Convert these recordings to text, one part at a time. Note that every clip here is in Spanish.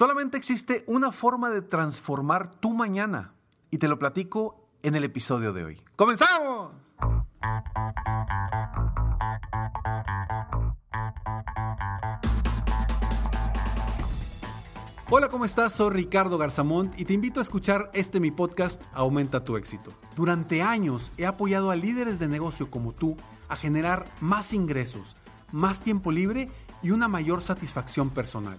Solamente existe una forma de transformar tu mañana y te lo platico en el episodio de hoy. ¡Comenzamos! Hola, ¿cómo estás? Soy Ricardo Garzamont y te invito a escuchar este mi podcast Aumenta tu éxito. Durante años he apoyado a líderes de negocio como tú a generar más ingresos, más tiempo libre y una mayor satisfacción personal.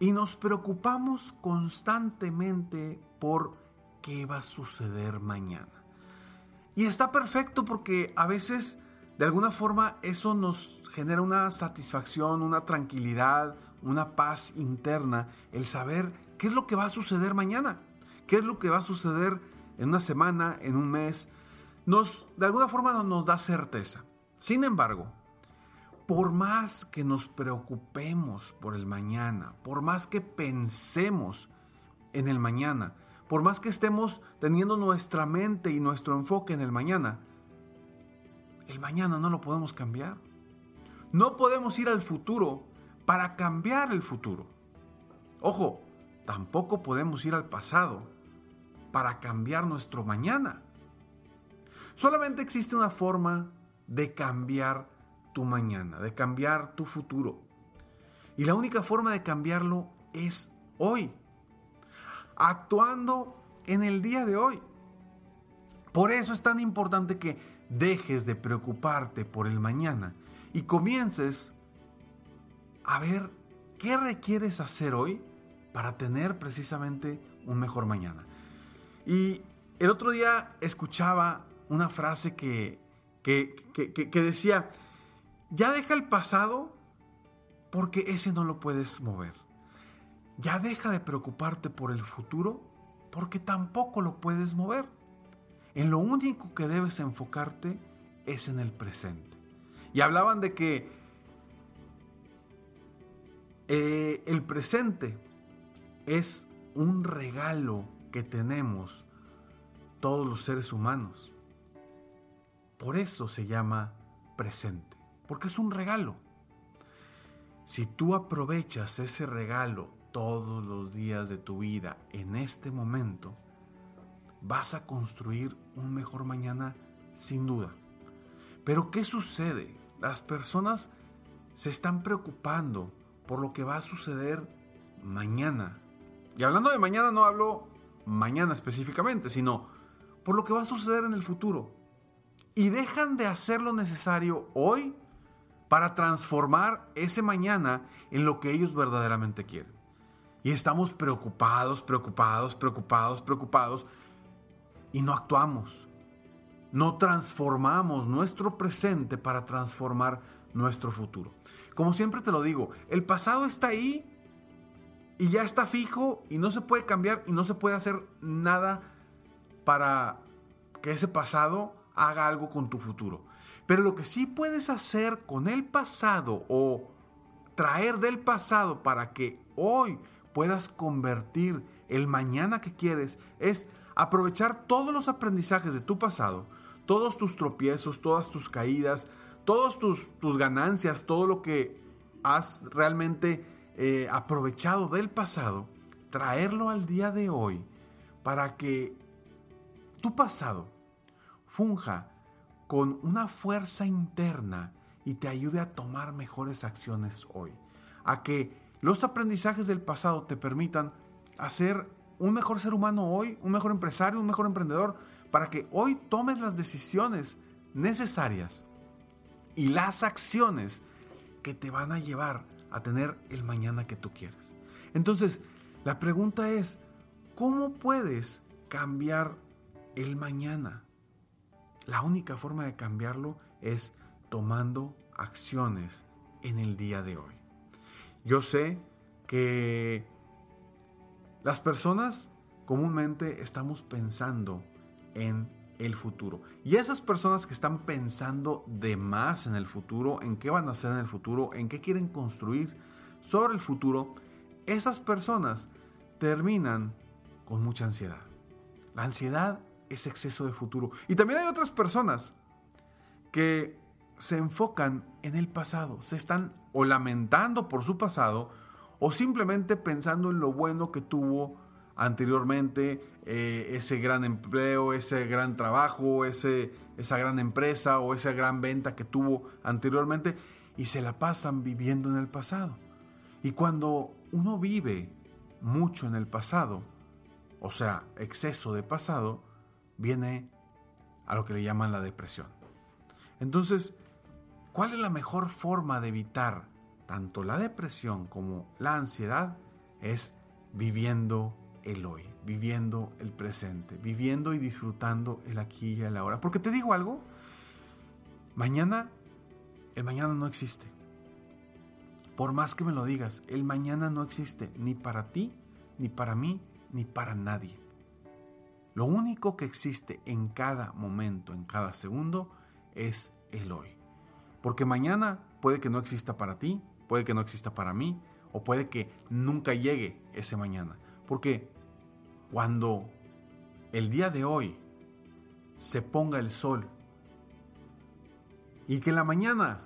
y nos preocupamos constantemente por qué va a suceder mañana. Y está perfecto porque a veces de alguna forma eso nos genera una satisfacción, una tranquilidad, una paz interna, el saber qué es lo que va a suceder mañana, qué es lo que va a suceder en una semana, en un mes, nos de alguna forma nos da certeza. Sin embargo, por más que nos preocupemos por el mañana, por más que pensemos en el mañana, por más que estemos teniendo nuestra mente y nuestro enfoque en el mañana, el mañana no lo podemos cambiar. No podemos ir al futuro para cambiar el futuro. Ojo, tampoco podemos ir al pasado para cambiar nuestro mañana. Solamente existe una forma de cambiar tu mañana, de cambiar tu futuro. Y la única forma de cambiarlo es hoy, actuando en el día de hoy. Por eso es tan importante que dejes de preocuparte por el mañana y comiences a ver qué requieres hacer hoy para tener precisamente un mejor mañana. Y el otro día escuchaba una frase que, que, que decía, ya deja el pasado porque ese no lo puedes mover. Ya deja de preocuparte por el futuro porque tampoco lo puedes mover. En lo único que debes enfocarte es en el presente. Y hablaban de que eh, el presente es un regalo que tenemos todos los seres humanos. Por eso se llama presente porque es un regalo. Si tú aprovechas ese regalo todos los días de tu vida en este momento, vas a construir un mejor mañana sin duda. Pero ¿qué sucede? Las personas se están preocupando por lo que va a suceder mañana. Y hablando de mañana no hablo mañana específicamente, sino por lo que va a suceder en el futuro. Y dejan de hacer lo necesario hoy para transformar ese mañana en lo que ellos verdaderamente quieren. Y estamos preocupados, preocupados, preocupados, preocupados y no actuamos. No transformamos nuestro presente para transformar nuestro futuro. Como siempre te lo digo, el pasado está ahí y ya está fijo y no se puede cambiar y no se puede hacer nada para que ese pasado haga algo con tu futuro. Pero lo que sí puedes hacer con el pasado o traer del pasado para que hoy puedas convertir el mañana que quieres es aprovechar todos los aprendizajes de tu pasado, todos tus tropiezos, todas tus caídas, todas tus, ganancias, todo lo que has realmente eh, aprovechado del pasado, traerlo al día de hoy para que tu pasado funja con una fuerza interna y te ayude a tomar mejores acciones hoy. A que los aprendizajes del pasado te permitan hacer un mejor ser humano hoy, un mejor empresario, un mejor emprendedor, para que hoy tomes las decisiones necesarias y las acciones que te van a llevar a tener el mañana que tú quieres. Entonces, la pregunta es, ¿cómo puedes cambiar el mañana? La única forma de cambiarlo es tomando acciones en el día de hoy. Yo sé que las personas comúnmente estamos pensando en el futuro. Y esas personas que están pensando de más en el futuro, en qué van a hacer en el futuro, en qué quieren construir sobre el futuro, esas personas terminan con mucha ansiedad. La ansiedad es exceso de futuro. Y también hay otras personas que se enfocan en el pasado, se están o lamentando por su pasado o simplemente pensando en lo bueno que tuvo anteriormente, eh, ese gran empleo, ese gran trabajo, ese, esa gran empresa o esa gran venta que tuvo anteriormente y se la pasan viviendo en el pasado. Y cuando uno vive mucho en el pasado, o sea, exceso de pasado, viene a lo que le llaman la depresión. Entonces, ¿cuál es la mejor forma de evitar tanto la depresión como la ansiedad? Es viviendo el hoy, viviendo el presente, viviendo y disfrutando el aquí y el ahora. Porque te digo algo, mañana, el mañana no existe. Por más que me lo digas, el mañana no existe ni para ti, ni para mí, ni para nadie. Lo único que existe en cada momento, en cada segundo, es el hoy. Porque mañana puede que no exista para ti, puede que no exista para mí, o puede que nunca llegue ese mañana. Porque cuando el día de hoy se ponga el sol y que en la mañana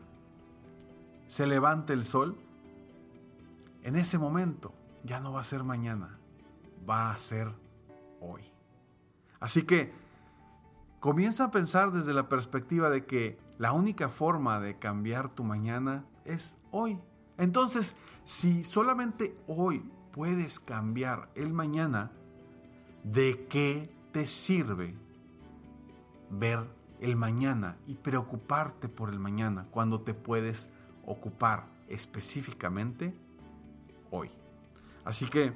se levante el sol, en ese momento ya no va a ser mañana, va a ser hoy. Así que comienza a pensar desde la perspectiva de que la única forma de cambiar tu mañana es hoy. Entonces, si solamente hoy puedes cambiar el mañana, ¿de qué te sirve ver el mañana y preocuparte por el mañana cuando te puedes ocupar específicamente hoy? Así que,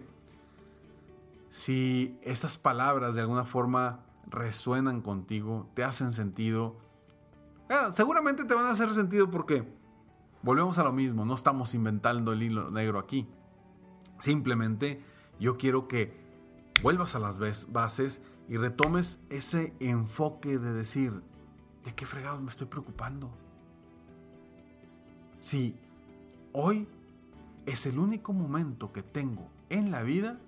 si estas palabras de alguna forma resuenan contigo, te hacen sentido, ah, seguramente te van a hacer sentido porque volvemos a lo mismo, no estamos inventando el hilo negro aquí. Simplemente yo quiero que vuelvas a las bases y retomes ese enfoque de decir, ¿de qué fregado me estoy preocupando? Si hoy es el único momento que tengo en la vida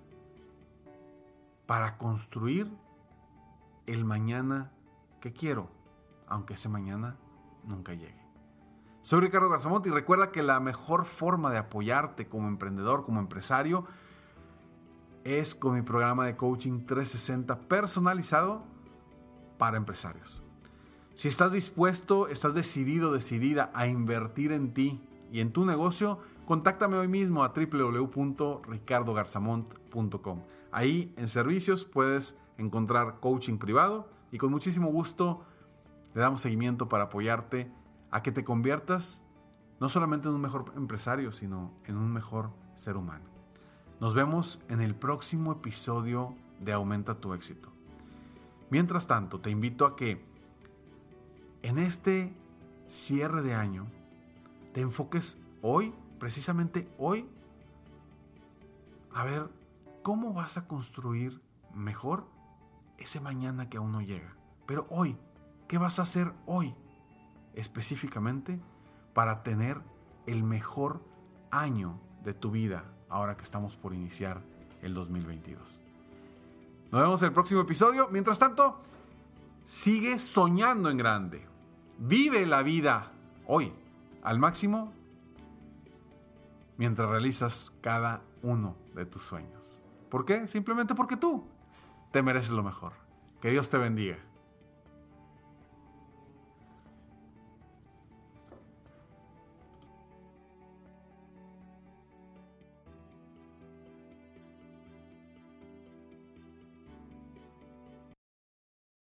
para construir el mañana que quiero, aunque ese mañana nunca llegue. Soy Ricardo Garzamont y recuerda que la mejor forma de apoyarte como emprendedor, como empresario, es con mi programa de coaching 360 personalizado para empresarios. Si estás dispuesto, estás decidido, decidida a invertir en ti y en tu negocio, contáctame hoy mismo a www.ricardogarzamont.com. Ahí en servicios puedes encontrar coaching privado y con muchísimo gusto le damos seguimiento para apoyarte a que te conviertas no solamente en un mejor empresario, sino en un mejor ser humano. Nos vemos en el próximo episodio de Aumenta tu éxito. Mientras tanto, te invito a que en este cierre de año te enfoques hoy, precisamente hoy, a ver cómo vas a construir mejor ese mañana que aún no llega. Pero hoy, ¿qué vas a hacer hoy específicamente para tener el mejor año de tu vida ahora que estamos por iniciar el 2022. Nos vemos en el próximo episodio. Mientras tanto, sigue soñando en grande. Vive la vida hoy al máximo mientras realizas cada uno de tus sueños. ¿Por qué? Simplemente porque tú te mereces lo mejor. Que Dios te bendiga.